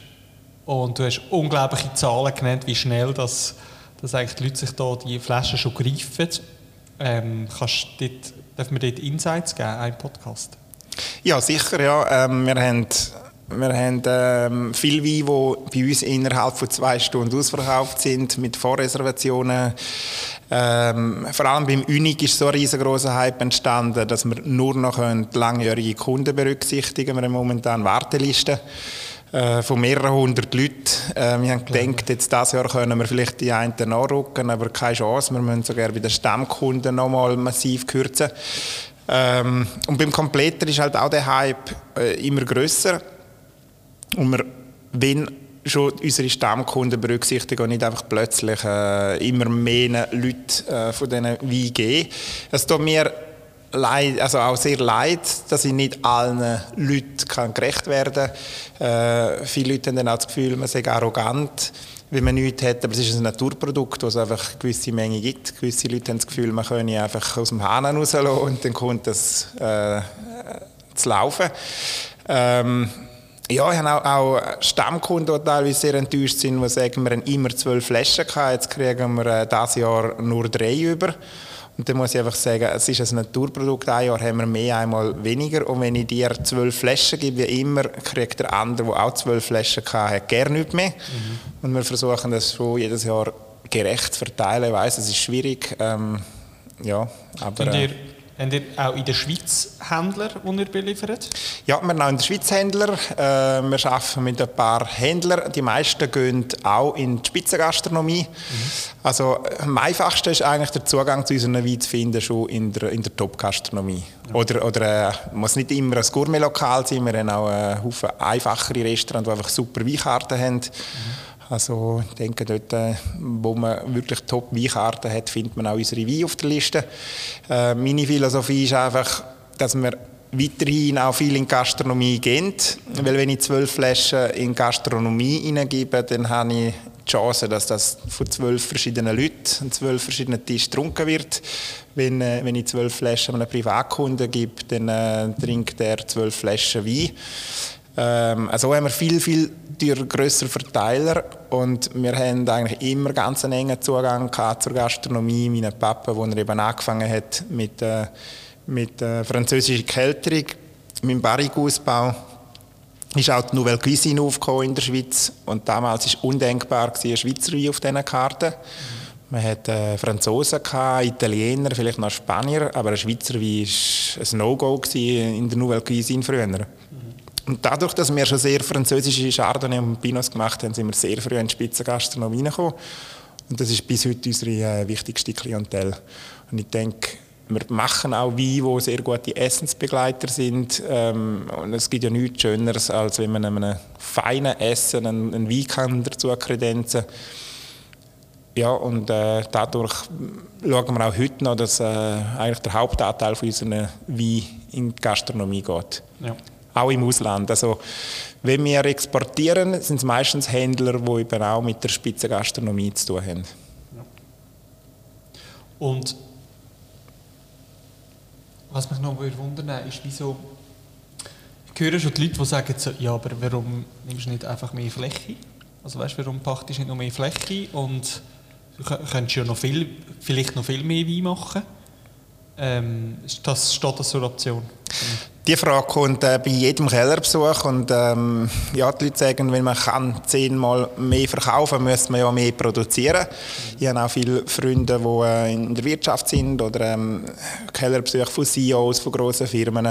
A: und du hast unglaubliche Zahlen genannt, wie schnell das, dass eigentlich die Leute sich da die Flaschen schon greifen. Ähm, kannst dort, dürfen wir dort Insights geben, einen Podcast?
C: Ja, sicher. Ja. Ähm, wir haben, wir haben ähm, viele Weine, die bei uns innerhalb von zwei Stunden ausverkauft sind, mit Vorreservationen. Ähm, vor allem beim Unig ist so ein riesengroßer Hype entstanden, dass wir nur noch langjährige Kunden berücksichtigen können. Wir haben momentan Wartelisten äh, von mehreren hundert Leuten. Äh, wir haben gedacht, jetzt dieses Jahr können wir vielleicht die einen nachrücken, aber keine Chance. Wir müssen sogar bei den Stammkunden noch mal massiv kürzen. Ähm, und beim Kompletter ist halt auch der Hype äh, immer größer. Und wir wenn schon unsere Stammkunden berücksichtigen und nicht einfach plötzlich äh, immer mehr Leute äh, von diesen geben. Es tut mir leid, also auch sehr leid, dass ich nicht allen Leuten kann gerecht werden kann. Äh, viele Leute haben dann auch das Gefühl, man sei arrogant, wenn man nichts hat, aber es ist ein Naturprodukt, wo es einfach eine gewisse Menge gibt. Gewisse Leute haben das Gefühl, man könne einfach aus dem Hahn rauslassen und dann kommt das äh, zu laufen. Ähm, ja, ich habe auch, auch Stammkunden, die teilweise sehr enttäuscht sind, die sagen, wir haben immer zwölf Flaschen gehabt, jetzt kriegen wir äh, dieses Jahr nur drei über. Und dann muss ich einfach sagen, es ist ein Naturprodukt, ein Jahr haben wir mehr, einmal weniger. Und wenn ich dir zwölf Flaschen gebe, wie immer, kriegt der andere, der auch zwölf Flaschen hatte, gerne nicht mehr. Mhm. Und wir versuchen das schon jedes Jahr gerecht zu verteilen. Ich weiss, es ist schwierig. Ähm, ja, aber...
A: Äh, Habt ihr auch in der Schweiz Händler, die ihr beliefert?
C: Ja, wir haben auch in der Schweiz Händler. Äh, wir arbeiten mit ein paar Händlern. Die meisten gehen auch in die Spitzengastronomie. Mhm. Also am einfachsten ist eigentlich der Zugang zu unseren Wein zu finden, schon in der, in der Top-Gastronomie. Ja. Oder, oder äh, muss nicht immer ein Gourmet-Lokal sein. Wir haben auch einen Haufen einfachere Restaurants, die einfach super Weinkarten haben. Mhm. Also ich denke, dort, äh, wo man wirklich Top-Weinkarten hat, findet man auch unsere Weine auf der Liste. Äh, meine Philosophie ist einfach, dass wir weiterhin auch viel in Gastronomie gehen. Weil wenn ich zwölf Flaschen in Gastronomie hineingebe, dann habe ich die Chance, dass das von zwölf verschiedenen Leuten an zwölf verschiedenen Tischen getrunken wird. Wenn, äh, wenn ich zwölf Flaschen einem Privatkunden gebe, dann äh, trinkt er zwölf Flaschen Wein. Ähm, also haben wir viel, viel größere Verteiler und wir haben eigentlich immer ganz einen engen Zugang zur Gastronomie. Mein Papa, wo er eben angefangen hat mit, äh, mit äh, französischer Kälterung, mit dem Barrikausbau, ist auch die Nouvelle Cuisine aufgekommen in der Schweiz und damals war undenkbar, ein Schweizer Wein auf diesen Karten. Man hatte äh, Franzosen, Italiener, vielleicht noch Spanier, aber ein Schweizer Wein war ein No-Go in der Nouvelle Cuisine früher. Und dadurch, dass wir schon sehr französische Chardonnay und Pinots gemacht haben, sind wir sehr früh in die Spitzengastronomie reingekommen. Und das ist bis heute unsere äh, wichtigste Klientel. Und ich denke, wir machen auch Weine, die sehr gute Essensbegleiter sind. Ähm, und es gibt ja nichts Schöneres, als wenn man einem feinen Essen einen, einen Wein kann dazu kredenzen ja, und äh, dadurch schauen wir auch heute noch, dass äh, eigentlich der Hauptanteil von unseren Wein in die Gastronomie geht. Ja. Auch im Ausland. Also, wenn wir exportieren, sind es meistens Händler, die eben auch mit der Spitzengastronomie zu tun haben.
A: Und was mich noch wundern ist, wieso ich höre schon die Leute, die sagen, so, ja, aber warum nimmst du nicht einfach mehr Fläche? Also weißt, warum pachtest du nicht noch mehr Fläche und du könntest ja noch viel, vielleicht noch viel mehr Wein machen? Ähm, das steht das zur Option?
C: Die Frage kommt äh, bei jedem Kellerbesuch und ähm, ja, die Leute sagen, wenn man kann zehnmal mehr verkaufen, müsste man ja mehr produzieren. Ich habe auch viele Freunde, die äh, in der Wirtschaft sind oder ähm, Kellerbesuche von CEOs von grossen Firmen.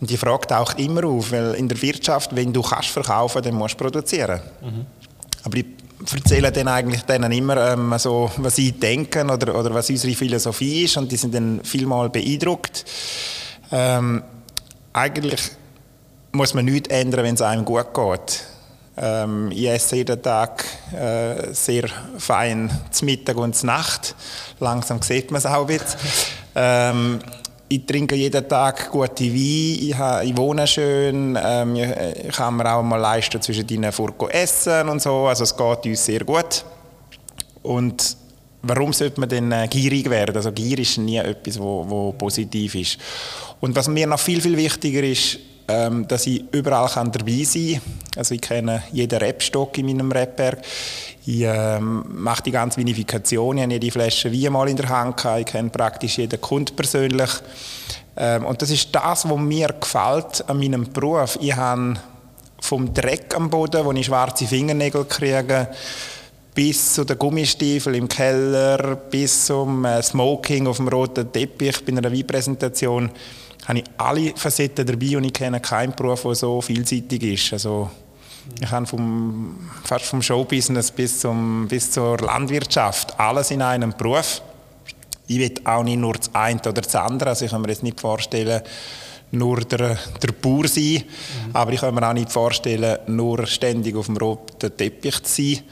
C: Und die Frage taucht immer auf, weil in der Wirtschaft, wenn du kannst verkaufen, dann musst du produzieren. Mhm. Aber ich erzähle dann eigentlich denen immer ähm, so, was sie denken oder, oder was unsere Philosophie ist und die sind dann vielmal beeindruckt. Ähm, eigentlich muss man nichts ändern, wenn es einem gut geht. Ähm, ich esse jeden Tag äh, sehr fein zum Mittag und zur Nacht. Langsam sieht man es auch bisschen. Ähm, ich trinke jeden Tag gute Wein, ich, ich wohne schön, ähm, ich, ich, kann mir auch mal leisten, zwischen ihnen essen und so. Also es geht uns sehr gut. Und warum sollte man denn äh, gierig werden? Also Gier ist nie etwas, wo, wo positiv ist. Und was mir noch viel, viel wichtiger ist, ähm, dass ich überall kann dabei sein kann. Also ich kenne jeden Rebstock in meinem Rebberg. Ich ähm, mache die ganze Vinifikation. Ich habe jede Flasche Wein mal in der Hand gehabt. Ich kenne praktisch jeden Kunden persönlich. Ähm, und das ist das, was mir gefällt an meinem Beruf. Ich habe vom Dreck am Boden, wo ich schwarze Fingernägel kriege, bis zu den Gummistiefeln im Keller, bis zum äh, Smoking auf dem roten Teppich bei einer Weinpräsentation, habe ich alle Facetten dabei und ich kenne keinen Beruf, der so vielseitig ist. Also, ich habe vom, fast vom Showbusiness bis, zum, bis zur Landwirtschaft alles in einem Beruf. Ich will auch nicht nur das eine oder das andere. Also ich kann mir jetzt nicht vorstellen, nur der, der Bauer sein. Mhm. Aber ich kann mir auch nicht vorstellen, nur ständig auf dem roten Teppich zu sein.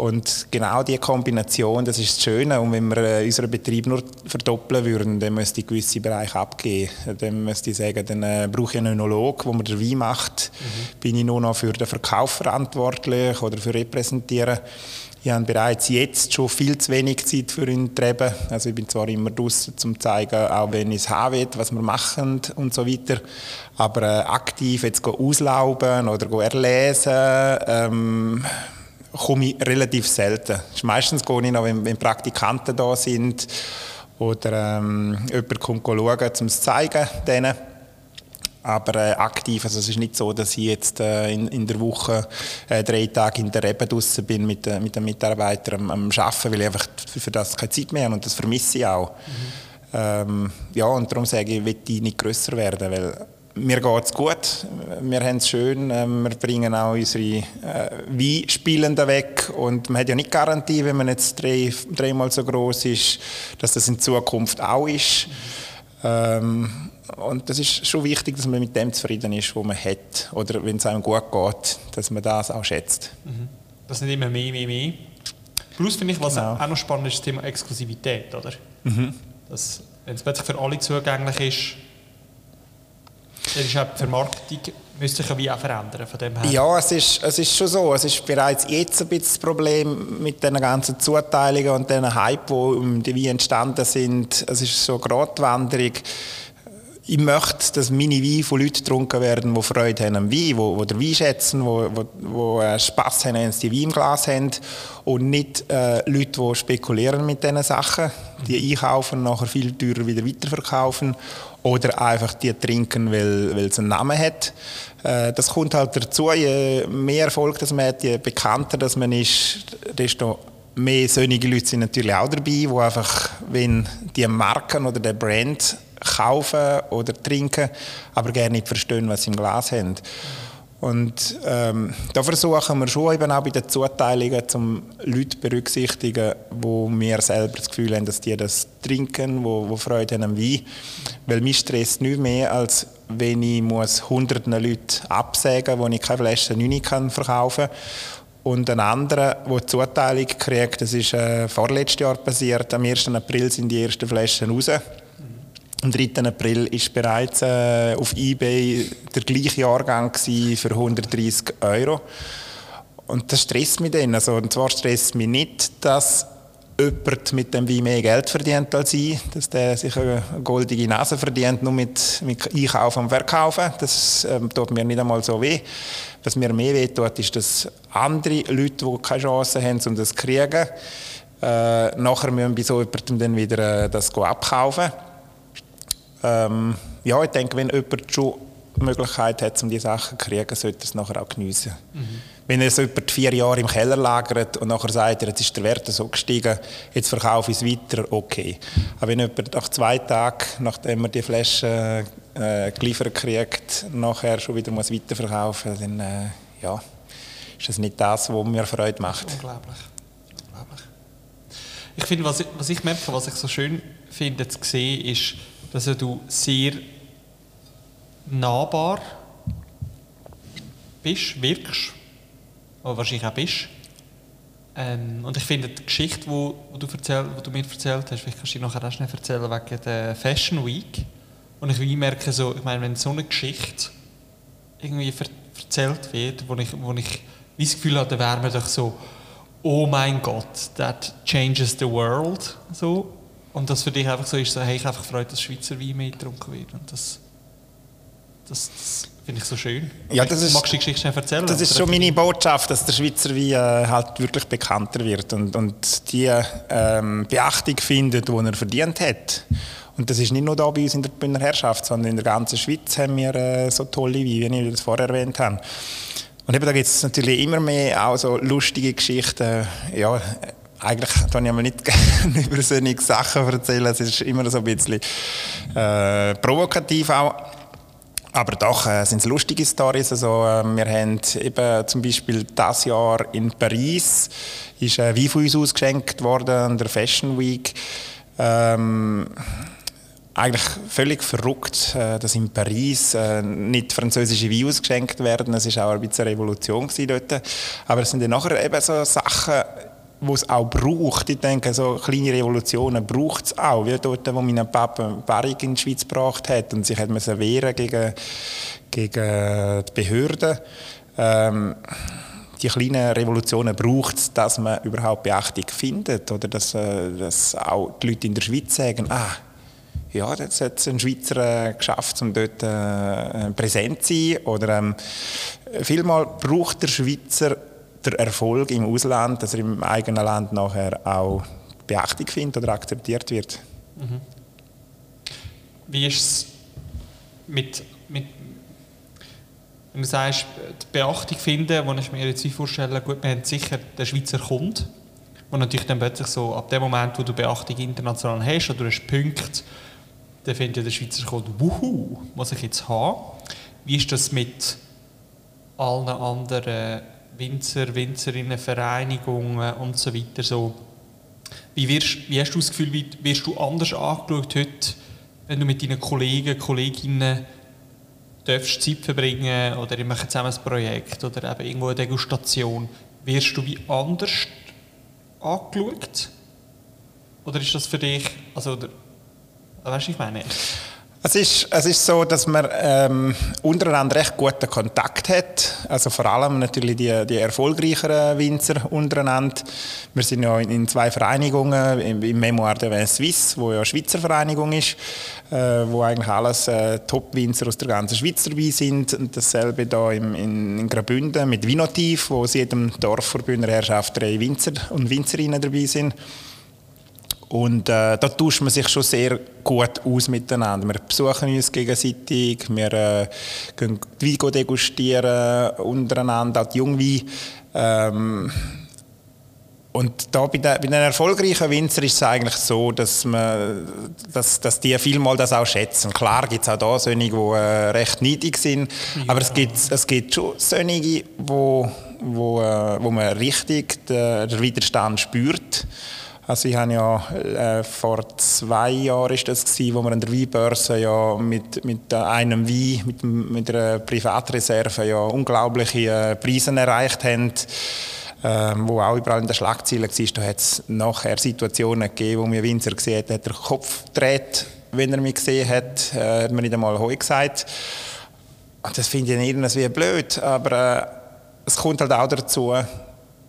C: Und genau diese Kombination, das ist das Schöne. Und wenn wir äh, unseren Betrieb nur verdoppeln würden, dann müsste ich gewisse Bereiche abgeben. Dann müsste ich sagen, dann äh, brauche ich einen Önolog, der mir den Wein macht. Mhm. Bin ich nur noch für den Verkauf verantwortlich oder für Repräsentieren. Ich habe bereits jetzt schon viel zu wenig Zeit für ihn treiben. Also ich bin zwar immer draußen, um zu zeigen, auch wenn ich es haben was wir machen und so weiter. Aber äh, aktiv jetzt auslauben oder erlesen, ähm, komme ich relativ selten. Meistens gehe ich noch, wenn, wenn Praktikanten da sind oder ähm, jemand kommt schauen, um es zu zeigen. Denen. Aber äh, aktiv, also es ist nicht so, dass ich jetzt äh, in, in, der Woche äh, drei Tage in der Rebe draußen bin mit, äh, mit den Mitarbeitern am, am Arbeiten, weil ich einfach für, für, das keine Zeit mehr habe und das vermisse ich auch. Mhm. Ähm, ja, und darum sage ich, ich will die nicht grösser werden, weil mir geht es gut, wir haben es schön, ähm, wir bringen auch unsere äh, Weinspielenden weg und man hat ja nicht Garantie, wenn man jetzt drei, dreimal so groß ist, dass das in Zukunft auch ist. Ähm, und das ist schon wichtig, dass man mit dem zufrieden ist, was man hat oder wenn es einem gut geht, dass man das auch schätzt.
A: Mhm. Das nicht immer mehr, mehr, mehr. Plus finde ich, was genau. auch noch spannend ist, das Thema Exklusivität, oder? Mhm. Dass, wenn es plötzlich für alle zugänglich ist, das ist auch die Vermarktung müsste sich auch verändern von dem her.
C: Ja, es ist, es ist schon so. Es ist bereits jetzt ein bisschen das Problem mit den ganzen Zuteilungen und den Hype, die um die Wein entstanden sind. Es ist so Gratwanderung. Ich möchte, dass meine Weine von Leuten getrunken werden, die Freude haben am Wein, die, die den Wein schätzen, die, die, die Spass haben, wenn sie die Wein im Glas haben. Und nicht äh, Leute, die spekulieren mit diesen Sachen, die einkaufen und nachher viel teurer wieder weiterverkaufen oder einfach die trinken, weil, weil es einen Namen hat. Äh, das kommt halt dazu, je mehr Erfolg das man hat, je bekannter das man ist, desto mehr sonnige Leute sind natürlich auch dabei, die einfach, wenn die Marken oder der Brand kaufen oder trinken, aber gerne nicht verstehen, was sie im Glas haben. Und ähm, da versuchen wir schon eben auch bei den Zuteilungen, zum Leute berücksichtigen, wo wir selber das Gefühl haben, dass die das trinken, wo, wo Freude haben am Wein. Weil mich stresst nicht mehr, als wenn ich muss hunderten Leute absägen muss, wo ich keine Flasche 9 kann verkaufen kann. Und ein anderer, der die Zuteilung kriegt, das ist äh, vorletztes Jahr passiert, am 1. April sind die ersten Flaschen raus. Am 3. April ist bereits äh, auf eBay der gleiche Jahrgang für 130 Euro. Und das stresst mich dann. Also, und zwar stresst mich nicht, dass jemand mit dem Wein mehr Geld verdient als ich, dass der sich eine goldige Nase verdient, nur mit, mit Einkaufen und Verkaufen. Das ähm, tut mir nicht einmal so weh. Was mir mehr weh tut, ist, dass andere Leute, die keine Chance haben, um das zu kriegen, äh, nachher müssen bei so jemandem dann wieder äh, das abkaufen. Ähm, ja, ich denke, wenn jemand schon die Möglichkeit hat, um diese Sachen zu kriegen, sollte er es nachher auch geniessen. Mhm. Wenn er so über vier Jahre im Keller lagert und nachher sagt, jetzt ist der Wert so gestiegen, jetzt verkaufe ich es weiter, okay. Aber wenn jemand nach zwei Tagen, nachdem er die Flasche äh, geliefert kriegt, nachher schon wieder muss weiterverkaufen muss, dann äh, ja, ist das nicht das, was mir Freude macht.
A: Unglaublich. Unglaublich. Ich finde, was ich, was ich merke, was ich so schön finde zu sehen, ist, dass du sehr nahbar bist, wirkst, aber wahrscheinlich auch bist. Ähm, und ich finde die Geschichte, wo, wo du, erzähl, du mir erzählt hast, vielleicht kannst du dir nachher auch schnell erzählen wegen der Fashion Week. Und ich merke so, ich meine, wenn so eine Geschichte irgendwie erzählt wird, wo ich, wo ich das Gefühl habe, dann wäre man doch so, oh mein Gott, that changes the world. So. Und das für dich einfach so ist, so, hey, ich habe einfach Freude, dass Schweizer Wein mehr getrunken wird. Und das, das, das finde ich so schön.
C: Ja, das ist,
A: Magst du die Geschichte erzählen?
C: Das ist schon meine Botschaft, dass der Schweizer Wein äh, halt wirklich bekannter wird und, und die ähm, Beachtung findet, die er verdient hat. Und das ist nicht nur da bei uns in der Bühner Herrschaft, sondern in der ganzen Schweiz haben wir äh, so tolle Weine, wie ich das vorher erwähnt habe. Und eben, da gibt es natürlich immer mehr auch so lustige Geschichten. Ja, eigentlich kann ich mir nicht gerne über solche Sachen erzählen. Es ist immer so ein bisschen äh, provokativ auch. Aber doch äh, sind es lustige Stories. Also, äh, wir haben eben zum Beispiel das Jahr in Paris ist äh, Wein von uns ausgeschenkt worden an der Fashion Week. Ähm, eigentlich völlig verrückt, äh, dass in Paris äh, nicht französische Weine ausgeschenkt werden. Es war auch ein bisschen eine Revolution dort. Aber es sind dann nachher eben so Sachen, wo es auch braucht. Ich denke, so kleine Revolutionen braucht es auch. Wie dort, wo mein Papa Barrik in die Schweiz gebracht hat und sich hat man wehren gegen, gegen die Behörden. Ähm, die kleinen Revolutionen braucht es, dass man überhaupt Beachtung findet oder dass, äh, dass auch die Leute in der Schweiz sagen, ah, ja, das hat ein Schweizer äh, geschafft, um dort äh, präsent zu sein. Oder ähm, vielmal braucht der Schweizer der Erfolg im Ausland, dass er im eigenen Land nachher auch Beachtung findet oder akzeptiert wird. Mhm.
A: Wie ist es mit, mit, wenn du sagst, die Beachtung finden, wo ich mir jetzt vorstellen, gut, wir haben sicher den Schweizer Kunden, wo natürlich dann plötzlich so, ab dem Moment, wo du Beachtung international hast oder hast Punkte, dann findet der Schweizer Kunde, wuhu, muss ich jetzt haben. Wie ist das mit allen anderen Winzer, Winzerinnen, Vereinigungen und so weiter. So, wie, wirst, wie hast du das Gefühl, wie wirst du anders angeschaut heute, wenn du mit deinen Kollegen, Kolleginnen darfst Zeit verbringen oder ihr macht zusammen ein Projekt oder eben irgendwo eine Degustation, wirst du wie anders angeschaut? Oder ist das für dich, also, oder, weißt du, ich meine?
C: Es ist, es ist so, dass man ähm, untereinander recht guten Kontakt hat. Also vor allem natürlich die, die erfolgreicheren Winzer untereinander. Wir sind ja in, in zwei Vereinigungen, im, im Memoir de Vin Suisse, wo ja eine Schweizer Vereinigung ist, äh, wo eigentlich alles äh, Top-Winzer aus der ganzen Schweiz dabei sind. Und dasselbe da im, in, in Graubünden mit Vinotiv, wo aus jedem Dorf vor Herrschaft drei Winzer und Winzerinnen dabei sind. Und äh, da tauscht man sich schon sehr gut aus miteinander. Wir besuchen uns gegenseitig, wir äh, gehen die Wein degustieren untereinander, auch die Jungwein. Ähm, und da bei den, bei den erfolgreichen Winzer ist es eigentlich so, dass, man, dass, dass die vielmal das auch schätzen. Klar gibt es auch da solche, die äh, recht niedrig sind, ja. aber es gibt, es gibt schon solche, wo, wo, äh, wo man richtig den, den Widerstand spürt. Also ich habe ja äh, vor zwei Jahren ist das gewesen, wo wir an der Weinbörse ja mit, mit einem Wein, mit, mit einer Privatreserve ja unglaubliche äh, Preise erreicht haben ähm, wo auch überall in den Schlagzeilen war, da hat es nachher Situationen gegeben, wo mir Winzer gesehen hat, hat der Kopf gedreht, wenn er mich gesehen hat, äh, hat mir nicht einmal Heu gesagt. Das finde ich irgendwie blöd, aber äh, es kommt halt auch dazu,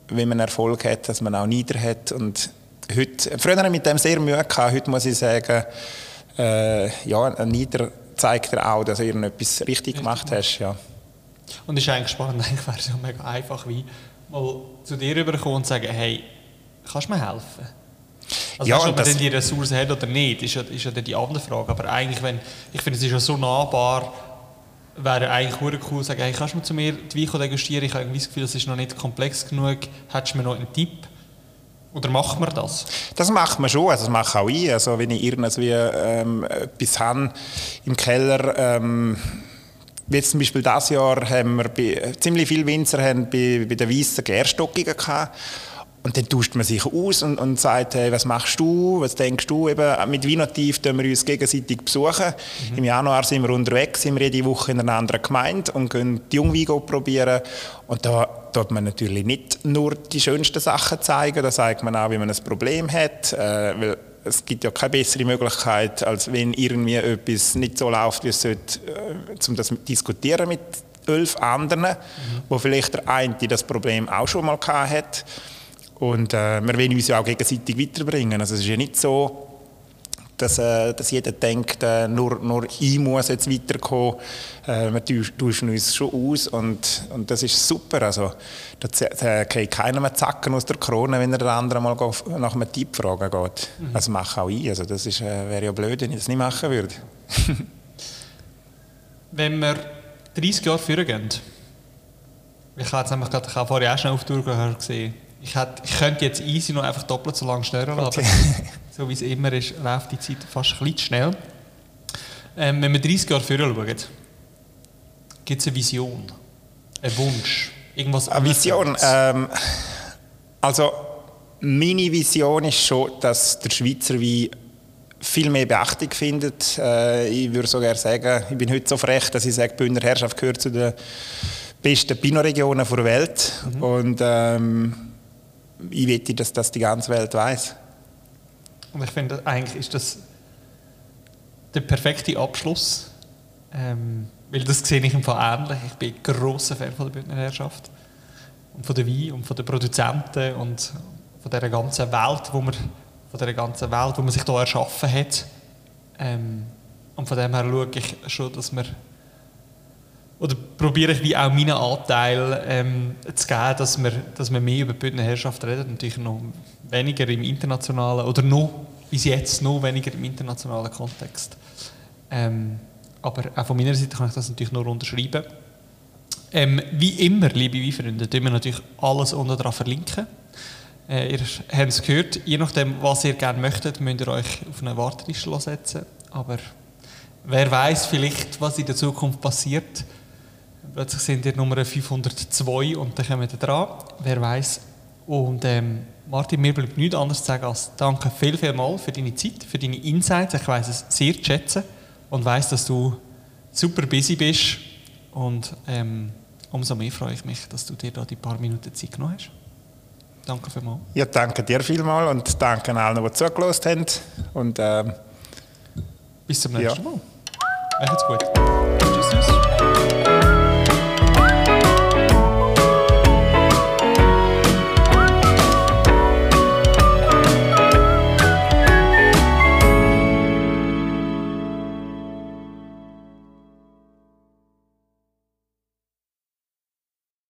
C: wenn man Erfolg hat, dass man auch nieder hat und heute, früher hatte ich mit dem sehr Mühe gehabt, heute muss ich sagen, äh, ja, Nieder zeigt dir auch, dass du irgendetwas richtig gemacht hast, ja.
A: Und es ist eigentlich spannend, eigentlich wäre es ja mega einfach, wie mal zu dir rüberkommen und sagen, hey, kannst du mir helfen? Also ja, weißt, ob man denn die Ressourcen hat oder nicht, ist ja, ist ja die andere Frage. Aber eigentlich, wenn, ich finde, es ist ja so nahbar, wäre eigentlich cool zu sagen, hey, kannst du zu mir die Weine degustieren? Ich habe irgendwie das Gefühl, das ist noch nicht komplex genug. Hättest du mir noch einen Tipp? Oder macht man das?
C: Das macht man schon, also das mache auch ich. Also wenn ich irgendwie ähm, etwas habe im Keller, ähm, wie zum Beispiel dieses Jahr haben wir bei, ziemlich viele Winzer haben bei, bei den weißen Gärstockungen gehabt. Und dann tauscht man sich aus und, und sagt, hey, was machst du, was denkst du? Eben, mit Winotiv tun wir uns gegenseitig besuchen. Mhm. Im Januar sind wir unterwegs, sind wir jede Woche in einer anderen Gemeinde und gehen die Jungweine probieren. Und da tut man natürlich nicht nur die schönsten Sachen zeigen, da zeigt man auch, wie man ein Problem hat. Äh, weil es gibt ja keine bessere Möglichkeit, als wenn irgendwie etwas nicht so läuft, wie es sollte, äh, um das zu diskutieren mit elf anderen, mhm. wo vielleicht der eine das Problem auch schon mal gehabt hat. Und äh, wir wollen uns ja auch gegenseitig weiterbringen. Also es ist ja nicht so, dass, äh, dass jeder denkt, äh, nur, nur ich muss jetzt weiterkommen. Äh, wir tauschen uns schon aus und, und das ist super. Also, da kriegt keiner mehr Zacken aus der Krone, wenn er den anderen mal nach einem Tipp fragen geht. Mhm. Das mache auch ich. Also, das äh, wäre ja blöd, wenn ich das nicht machen würde.
A: wenn wir 30 Jahre führen gehen, ich habe nämlich gerade, ich habe vorher auch schon auf die Tour gesehen, ich, hätte, ich könnte jetzt easy noch einfach doppelt so lange stören okay. so wie es immer ist, läuft die Zeit fast ein bisschen schnell. Ähm, wenn wir 30 Jahre vorher schauen, gibt es eine Vision, einen Wunsch, irgendwas
C: Eine Vision? Ähm, also meine Vision ist schon, dass der Schweizer Wein viel mehr Beachtung findet. Äh, ich würde sogar sagen, ich bin heute so frech, dass ich sage, Bündner Herrschaft gehört zu den besten Pinot-Regionen der Welt. Mhm. Und ähm, ich wette, dass das die ganze Welt weiß.
A: Und ich finde, eigentlich ist das der perfekte Abschluss. Ähm, weil das sehe ich im Fall ähnlich. Ich bin ein grosser Fan von der Bündner Herrschaft. Und von der Wein und von den Produzenten und von dieser ganzen Welt, wo man, von dieser ganzen Welt, wo man sich hier erschaffen hat. Ähm, und von dem her schaue ich schon, dass wir oder probiere ich wie auch meinen Anteil ähm, zu geben, dass wir, dass wir mehr über die Bündner Herrschaft reden, natürlich noch weniger im internationalen, oder noch, bis jetzt noch weniger im internationalen Kontext. Ähm, aber auch von meiner Seite kann ich das natürlich nur unterschreiben. Ähm, wie immer, liebe Weinfreunde, tun wir natürlich alles unten dran verlinken. Äh, ihr habt es gehört, je nachdem, was ihr gerne möchtet, müsst ihr euch auf eine Warteliste setzen. Aber wer weiß vielleicht, was in der Zukunft passiert. Plötzlich sind ihr Nummer 502 und dann kommen wir dran. Wer weiß. Und ähm, Martin, mir bleibt nichts anderes zu sagen als danke viel, viel mal für deine Zeit, für deine Insights. Ich weiß es sehr zu schätzen und weiß, dass du super busy bist. Und ähm, umso mehr freue ich mich, dass du dir da die paar Minuten Zeit genommen hast. Danke vielmals.
C: Ja, danke dir vielmals und danke allen, die zugelassen haben. Und, ähm,
A: Bis zum nächsten ja. Mal. Macht's gut.